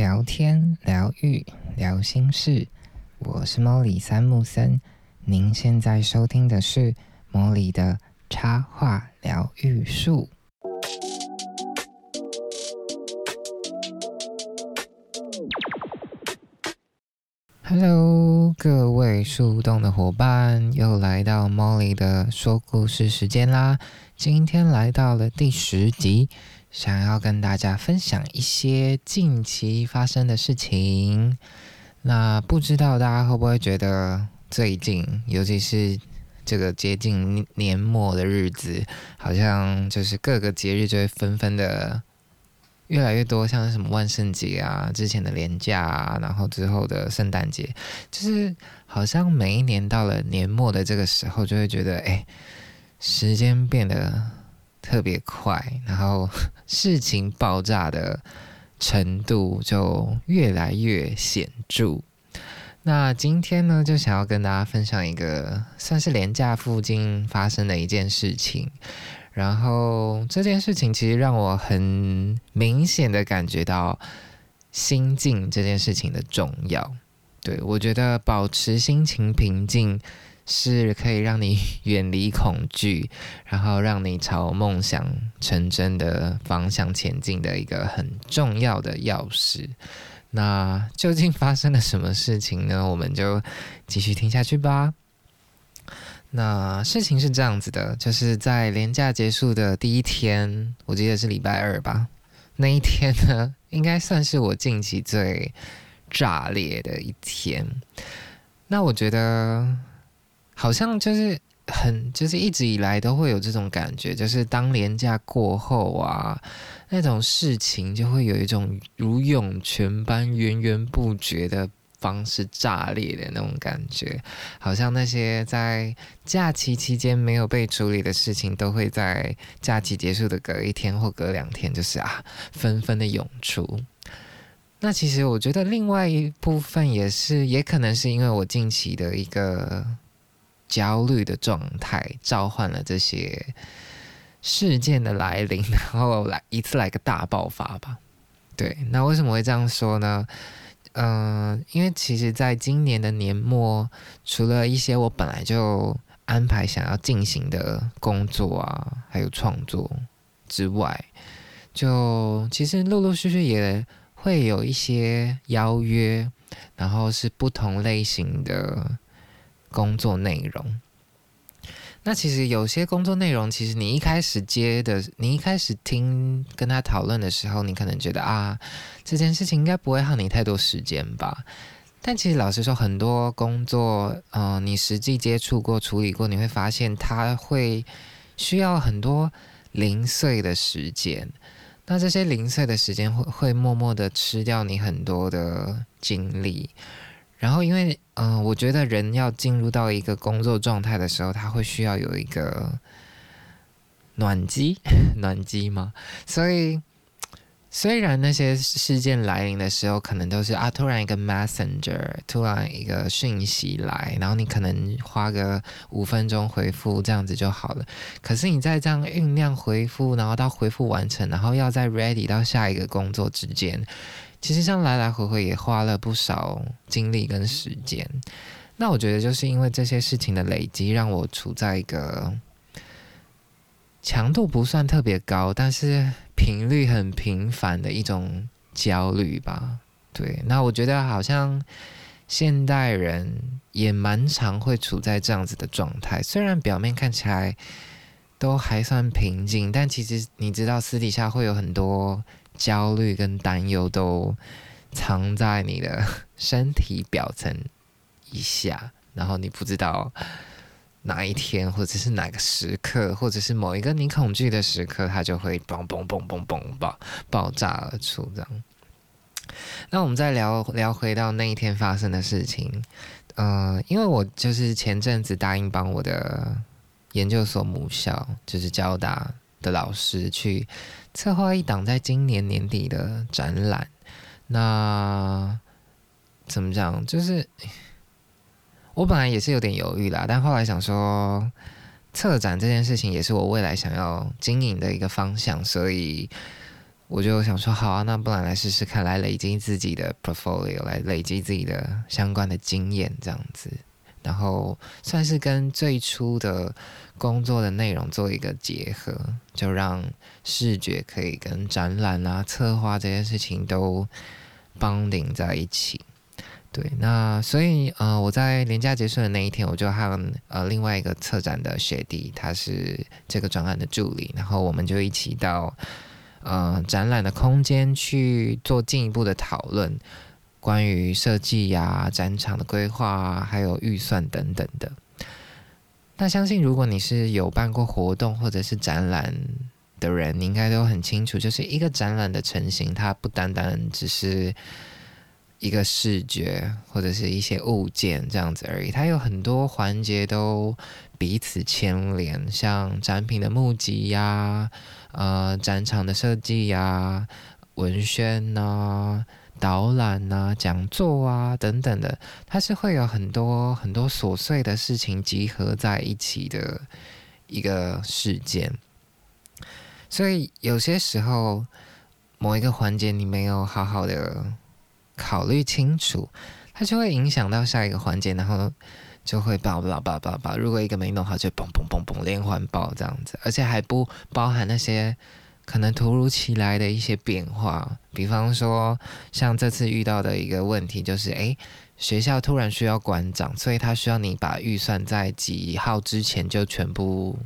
聊天、疗愈、聊心事，我是莫里三木森。您现在收听的是莫里的插画疗愈术。Hello，各位树洞的伙伴，又来到莫里的说故事时间啦！今天来到了第十集。想要跟大家分享一些近期发生的事情。那不知道大家会不会觉得最近，尤其是这个接近年末的日子，好像就是各个节日就会纷纷的越来越多，像什么万圣节啊、之前的年假啊，然后之后的圣诞节，就是好像每一年到了年末的这个时候，就会觉得哎，时间变得。特别快，然后 事情爆炸的程度就越来越显著。那今天呢，就想要跟大家分享一个算是廉价附近发生的一件事情。然后这件事情其实让我很明显的感觉到心境这件事情的重要。对我觉得保持心情平静。是可以让你远离恐惧，然后让你朝梦想成真的方向前进的一个很重要的钥匙。那究竟发生了什么事情呢？我们就继续听下去吧。那事情是这样子的，就是在年假结束的第一天，我记得是礼拜二吧。那一天呢，应该算是我近期最炸裂的一天。那我觉得。好像就是很，就是一直以来都会有这种感觉，就是当年假过后啊，那种事情就会有一种如涌泉般源源不绝的方式炸裂的那种感觉，好像那些在假期期间没有被处理的事情，都会在假期结束的隔一天或隔两天，就是啊，纷纷的涌出。那其实我觉得另外一部分也是，也可能是因为我近期的一个。焦虑的状态召唤了这些事件的来临，然后来一次来个大爆发吧。对，那为什么会这样说呢？嗯，因为其实在今年的年末，除了一些我本来就安排想要进行的工作啊，还有创作之外，就其实陆陆续续也会有一些邀约，然后是不同类型的。工作内容，那其实有些工作内容，其实你一开始接的，你一开始听跟他讨论的时候，你可能觉得啊，这件事情应该不会耗你太多时间吧。但其实老实说，很多工作，嗯，你实际接触过、处理过，你会发现它会需要很多零碎的时间。那这些零碎的时间会会默默的吃掉你很多的精力。然后，因为嗯，我觉得人要进入到一个工作状态的时候，他会需要有一个暖机，暖机嘛。所以，虽然那些事件来临的时候，可能都是啊，突然一个 messenger，突然一个讯息来，然后你可能花个五分钟回复这样子就好了。可是你在这样酝酿回复，然后到回复完成，然后要再 ready 到下一个工作之间。其实像来来回回也花了不少精力跟时间，那我觉得就是因为这些事情的累积，让我处在一个强度不算特别高，但是频率很频繁的一种焦虑吧。对，那我觉得好像现代人也蛮常会处在这样子的状态，虽然表面看起来都还算平静，但其实你知道私底下会有很多。焦虑跟担忧都藏在你的身体表层以下，然后你不知道哪一天，或者是哪个时刻，或者是某一个你恐惧的时刻，它就会嘣嘣嘣嘣嘣爆爆炸而出。这样，那我们再聊聊回到那一天发生的事情。呃，因为我就是前阵子答应帮我的研究所母校，就是交大的老师去。策划一档在今年年底的展览，那怎么讲？就是我本来也是有点犹豫啦，但后来想说，策展这件事情也是我未来想要经营的一个方向，所以我就想说，好啊，那不然来试试看，来累积自己的 portfolio，来累积自己的相关的经验，这样子，然后算是跟最初的工作的内容做一个结合，就让视觉可以跟展览啊、策划这件事情都绑定在一起。对，那所以呃，我在年假结束的那一天，我就和呃另外一个策展的学弟，他是这个专案的助理，然后我们就一起到。呃，展览的空间去做进一步的讨论，关于设计呀、展场的规划，还有预算等等的。那相信如果你是有办过活动或者是展览的人，你应该都很清楚，就是一个展览的成型，它不单单只是一个视觉或者是一些物件这样子而已，它有很多环节都彼此牵连，像展品的募集呀。呃，展场的设计呀、文宣呐、导览呐、讲座啊等等的，它是会有很多很多琐碎的事情集合在一起的一个事件。所以有些时候，某一个环节你没有好好的考虑清楚，它就会影响到下一个环节，然后。就会爆爆爆爆爆！如果一个没弄好，就嘣嘣嘣嘣连环爆这样子，而且还不包含那些可能突如其来的一些变化。比方说，像这次遇到的一个问题，就是诶，学校突然需要馆长，所以他需要你把预算在几号之前就全部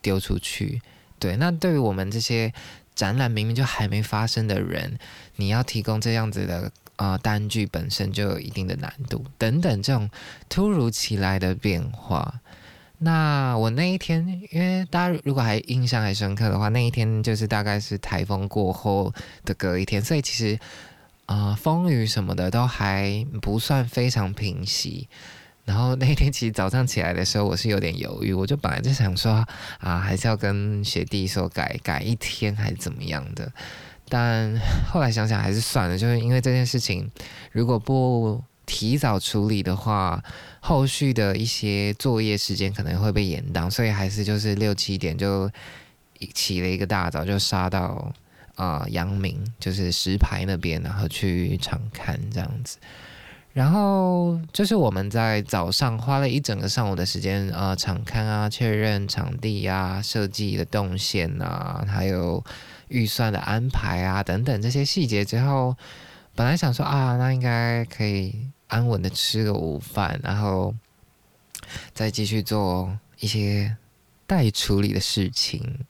丢出去。对，那对于我们这些展览明明就还没发生的人，你要提供这样子的。啊，单据本身就有一定的难度，等等这种突如其来的变化。那我那一天，因为大家如果还印象还深刻的话，那一天就是大概是台风过后的隔一天，所以其实啊，风雨什么的都还不算非常平息。然后那一天其实早上起来的时候，我是有点犹豫，我就本来就想说啊，还是要跟学弟说改改一天还是怎么样的。但后来想想还是算了，就是因为这件事情，如果不提早处理的话，后续的一些作业时间可能会被延宕，所以还是就是六七点就起了一个大早，就杀到啊阳明，就是石牌那边，然后去场看这样子。然后就是我们在早上花了一整个上午的时间，呃，场看啊，确认场地啊，设计的动线啊，还有。预算的安排啊，等等这些细节之后，本来想说啊，那应该可以安稳的吃个午饭，然后再继续做一些待处理的事情。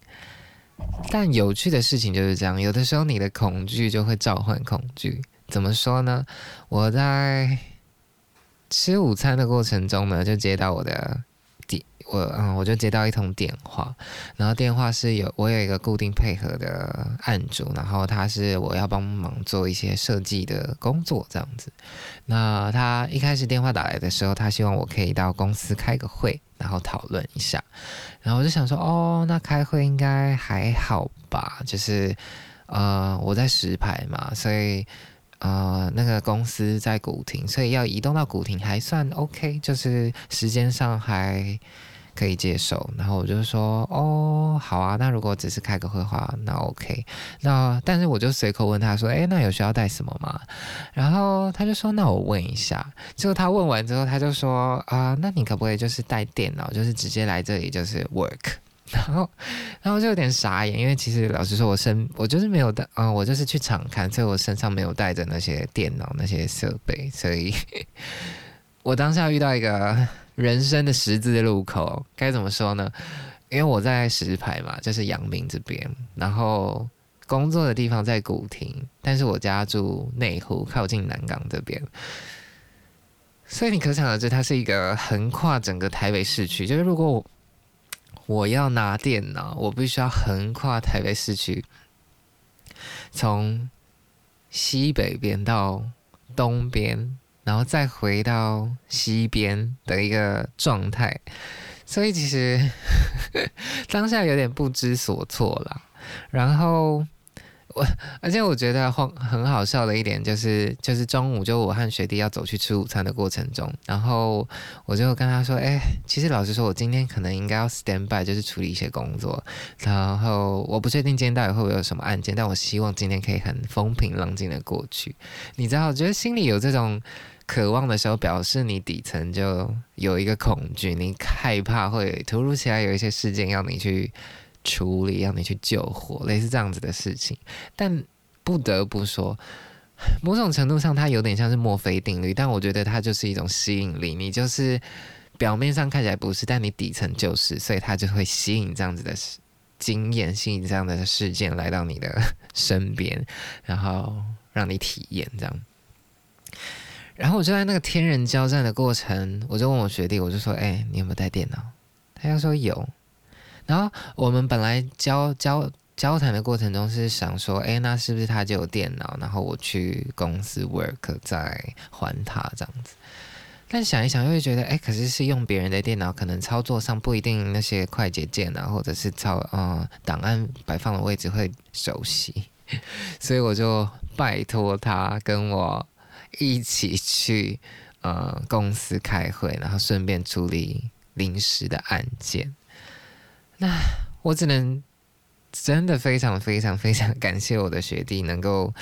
但有趣的事情就是这样，有的时候你的恐惧就会召唤恐惧。怎么说呢？我在吃午餐的过程中呢，就接到我的。我嗯，我就接到一通电话，然后电话是有我有一个固定配合的案主，然后他是我要帮忙做一些设计的工作这样子。那他一开始电话打来的时候，他希望我可以到公司开个会，然后讨论一下。然后我就想说，哦，那开会应该还好吧？就是呃，我在石牌嘛，所以。呃，那个公司在古亭，所以要移动到古亭还算 OK，就是时间上还可以接受。然后我就说，哦，好啊，那如果只是开个会的话，那 OK。那但是我就随口问他说，诶，那有需要带什么吗？然后他就说，那我问一下。结果他问完之后，他就说，啊，那你可不可以就是带电脑，就是直接来这里就是 work。然后，然后就有点傻眼，因为其实老实说，我身我就是没有带，嗯，我就是去场看，所以我身上没有带着那些电脑那些设备，所以 我当下遇到一个人生的十字路口，该怎么说呢？因为我在石牌嘛，就是阳明这边，然后工作的地方在古亭，但是我家住内湖，靠近南港这边，所以你可想而知，它是一个横跨整个台北市区，就是如果我。我要拿电脑，我必须要横跨台北市区，从西北边到东边，然后再回到西边的一个状态，所以其实当下有点不知所措了。然后我而且我觉得很很好笑的一点就是，就是中午就我和学弟要走去吃午餐的过程中，然后我就跟他说：“哎，其实老实说，我今天可能应该要 stand by，就是处理一些工作。然后我不确定今天到底会不会有什么案件，但我希望今天可以很风平浪静的过去。你知道，我觉得心里有这种渴望的时候，表示你底层就有一个恐惧，你害怕会突如其来有一些事件要你去。”处理让你去救火，类似这样子的事情，但不得不说，某种程度上它有点像是墨菲定律，但我觉得它就是一种吸引力。你就是表面上看起来不是，但你底层就是，所以它就会吸引这样子的经验，吸引这样的事件来到你的身边，然后让你体验这样。然后我就在那个天人交战的过程，我就问我学弟，我就说：“哎，你有没有带电脑？”他要说有。然后我们本来交交交谈的过程中是想说，哎，那是不是他就有电脑？然后我去公司 work 再还他这样子。但想一想又会觉得，哎，可是是用别人的电脑，可能操作上不一定那些快捷键啊，或者是操呃档案摆放的位置会熟悉，所以我就拜托他跟我一起去呃公司开会，然后顺便处理临时的案件。那我只能真的非常非常非常感谢我的学弟，能够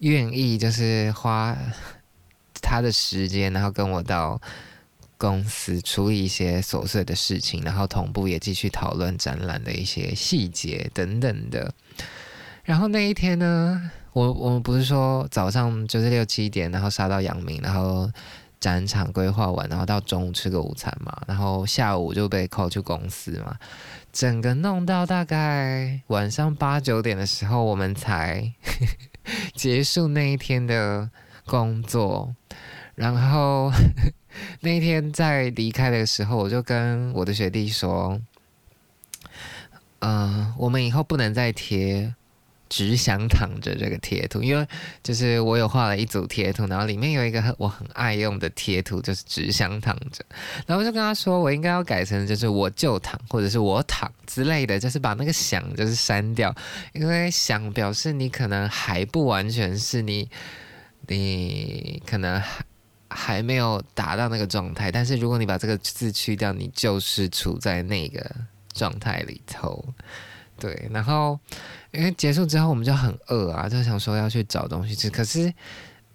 愿意就是花他的时间，然后跟我到公司处理一些琐碎的事情，然后同步也继续讨论展览的一些细节等等的。然后那一天呢，我我们不是说早上就是六七点，然后杀到阳明，然后。展场规划完，然后到中午吃个午餐嘛，然后下午就被 call 去公司嘛，整个弄到大概晚上八九点的时候，我们才 结束那一天的工作。然后 那一天在离开的时候，我就跟我的学弟说：“嗯，我们以后不能再贴。”只想躺着这个贴图，因为就是我有画了一组贴图，然后里面有一个我很爱用的贴图，就是只想躺着。然后我就跟他说，我应该要改成就是我就躺，或者是我躺之类的，就是把那个想就是删掉，因为想表示你可能还不完全是你，你可能还还没有达到那个状态。但是如果你把这个字去掉，你就是处在那个状态里头。对，然后因为结束之后我们就很饿啊，就想说要去找东西吃。可是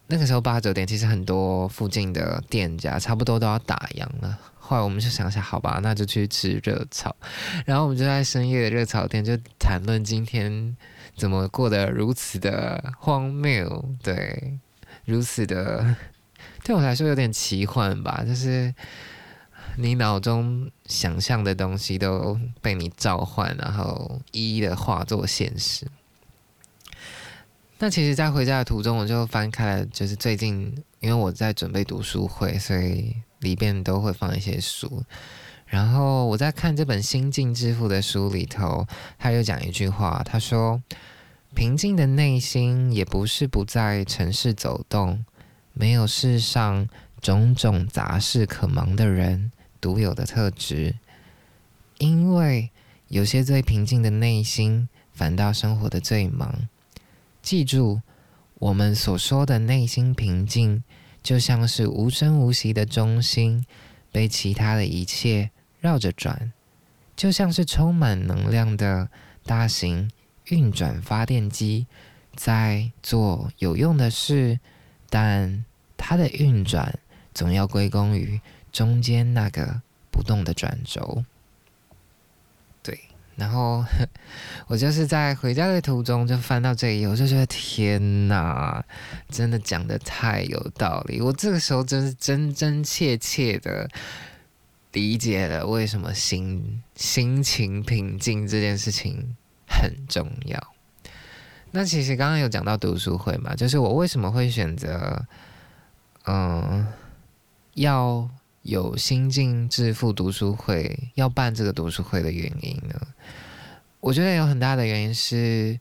那个时候八九点，其实很多附近的店家差不多都要打烊了。后来我们就想想，好吧，那就去吃热炒。然后我们就在深夜的热炒店就谈论今天怎么过得如此的荒谬，对，如此的 对我来说有点奇幻吧，就是。你脑中想象的东西都被你召唤，然后一一的化作现实。那其实，在回家的途中，我就翻开了，就是最近，因为我在准备读书会，所以里边都会放一些书。然后我在看这本《心境致富》的书里头，他有讲一句话，他说：“平静的内心也不是不在城市走动，没有世上种种杂事可忙的人。”独有的特质，因为有些最平静的内心，反倒生活的最忙。记住，我们所说的内心平静，就像是无声无息的中心，被其他的一切绕着转，就像是充满能量的大型运转发电机，在做有用的事，但它的运转总要归功于。中间那个不动的转轴，对，然后 我就是在回家的途中就翻到这一页，我就觉得天哪，真的讲的太有道理。我这个时候真是真真切切的理解了为什么心心情平静这件事情很重要。那其实刚刚有讲到读书会嘛，就是我为什么会选择嗯要。有心境致富读书会要办这个读书会的原因呢？我觉得有很大的原因是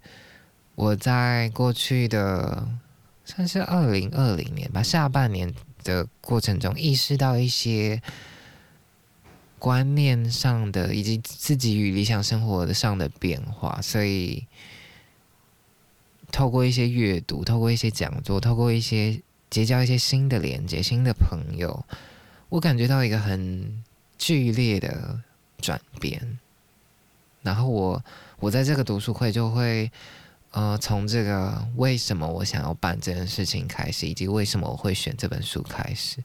我在过去的算是二零二零年吧下半年的过程中，意识到一些观念上的以及自己与理想生活的上的变化，所以透过一些阅读，透过一些讲座，透过一些结交一些新的连接、新的朋友，我感觉到一个很剧烈的转变。然后我我在这个读书会就会，呃，从这个为什么我想要办这件事情开始，以及为什么我会选这本书开始。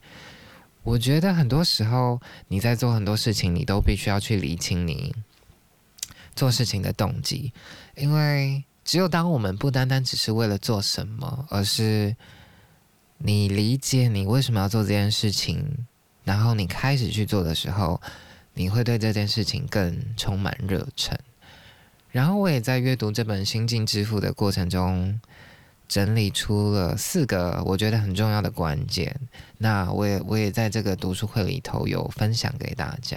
我觉得很多时候你在做很多事情，你都必须要去理清你做事情的动机，因为只有当我们不单单只是为了做什么，而是你理解你为什么要做这件事情，然后你开始去做的时候，你会对这件事情更充满热忱。然后我也在阅读这本《心境致富》的过程中。整理出了四个我觉得很重要的关键，那我也我也在这个读书会里头有分享给大家。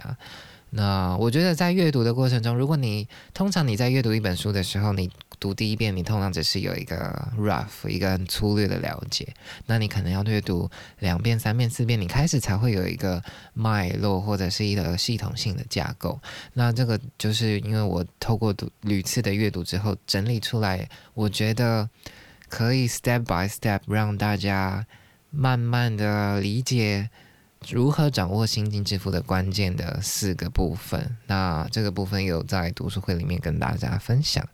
那我觉得在阅读的过程中，如果你通常你在阅读一本书的时候，你读第一遍，你通常只是有一个 rough 一个很粗略的了解，那你可能要阅读两遍、三遍、四遍，你开始才会有一个脉络或者是一个系统性的架构。那这个就是因为我透过读屡次的阅读之后整理出来，我觉得。可以 step by step 让大家慢慢的理解如何掌握心境致富的关键的四个部分。那这个部分有在读书会里面跟大家分享。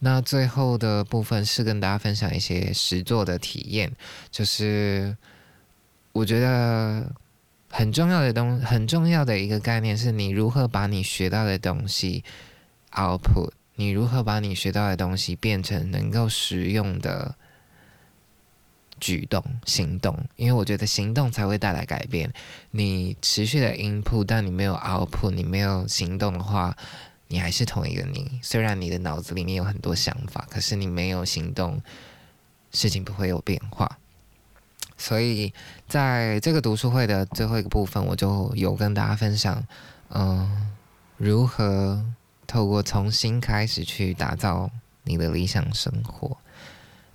那最后的部分是跟大家分享一些实作的体验，就是我觉得很重要的东很重要的一个概念是你如何把你学到的东西 output。你如何把你学到的东西变成能够实用的举动、行动？因为我觉得行动才会带来改变。你持续的 input，但你没有 output，你没有行动的话，你还是同一个你。虽然你的脑子里面有很多想法，可是你没有行动，事情不会有变化。所以在这个读书会的最后一个部分，我就有跟大家分享，嗯，如何。透过重新开始去打造你的理想生活，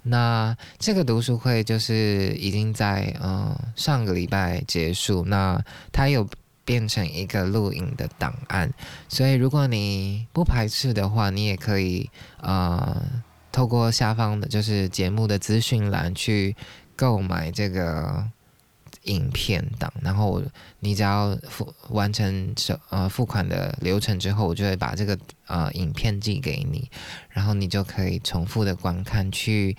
那这个读书会就是已经在嗯上个礼拜结束，那它有变成一个录影的档案，所以如果你不排斥的话，你也可以呃透过下方的就是节目的资讯栏去购买这个。影片档，然后你只要付完成手呃付款的流程之后，我就会把这个呃影片寄给你，然后你就可以重复的观看，去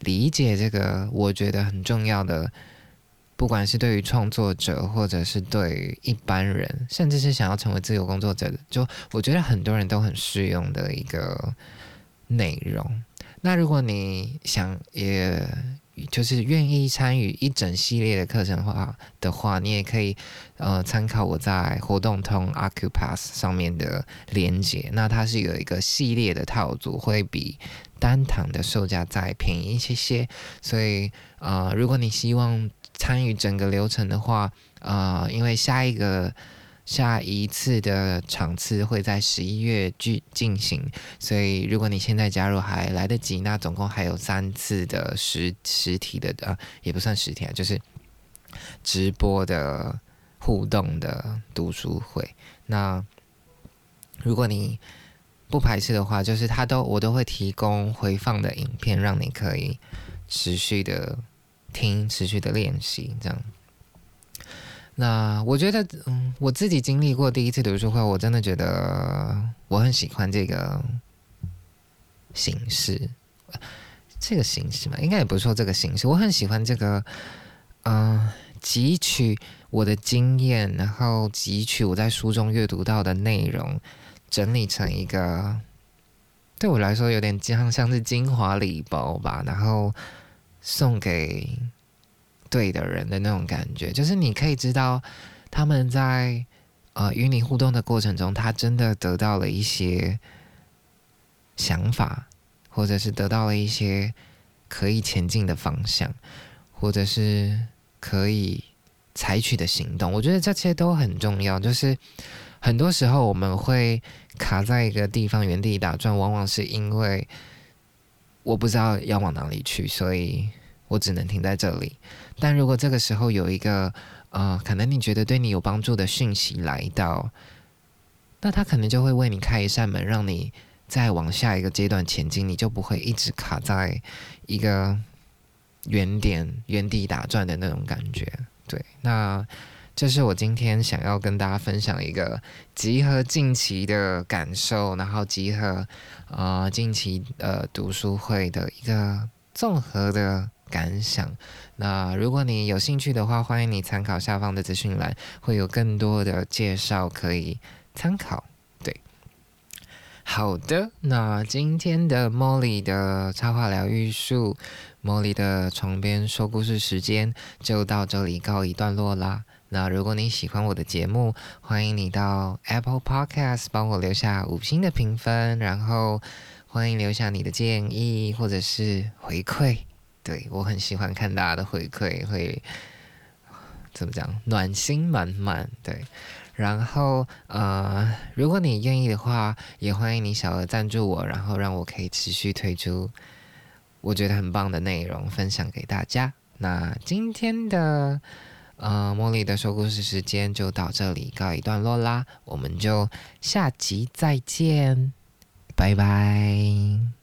理解这个我觉得很重要的，不管是对于创作者，或者是对于一般人，甚至是想要成为自由工作者的，就我觉得很多人都很适用的一个内容。那如果你想也。就是愿意参与一整系列的课程的话的话，你也可以呃参考我在活动通 Acupass 上面的连接。那它是有一个系列的套组，会比单堂的售价再便宜一些些。所以呃，如果你希望参与整个流程的话，呃，因为下一个。下一次的场次会在十一月进进行，所以如果你现在加入还来得及，那总共还有三次的实实体的呃，也不算实体啊，就是直播的互动的读书会。那如果你不排斥的话，就是他都我都会提供回放的影片，让你可以持续的听，持续的练习，这样。那我觉得，嗯，我自己经历过第一次读书会，我真的觉得我很喜欢这个形式，这个形式嘛，应该也不是说这个形式，我很喜欢这个，嗯，汲取我的经验，然后汲取我在书中阅读到的内容，整理成一个对我来说有点像像是精华礼包吧，然后送给。对的人的那种感觉，就是你可以知道他们在呃与你互动的过程中，他真的得到了一些想法，或者是得到了一些可以前进的方向，或者是可以采取的行动。我觉得这些都很重要。就是很多时候我们会卡在一个地方原地打转，往往是因为我不知道要往哪里去，所以。我只能停在这里，但如果这个时候有一个呃，可能你觉得对你有帮助的讯息来到，那他可能就会为你开一扇门，让你再往下一个阶段前进，你就不会一直卡在一个原点、原地打转的那种感觉。对，那这是我今天想要跟大家分享一个集合近期的感受，然后集合呃近期呃读书会的一个综合的感想。那如果你有兴趣的话，欢迎你参考下方的资讯栏，会有更多的介绍可以参考。对好的，那今天的 Molly 的插画疗愈术，Molly 的床边说故事时间就到这里告一段落啦。那如果你喜欢我的节目，欢迎你到 Apple Podcast 帮我留下五星的评分，然后欢迎留下你的建议或者是回馈。对我很喜欢看大家的回馈，会怎么讲？暖心满满。对。然后，呃，如果你愿意的话，也欢迎你小额赞助我，然后让我可以持续推出我觉得很棒的内容分享给大家。那今天的呃茉莉的说故事时间就到这里告一段落啦，我们就下集再见，拜拜。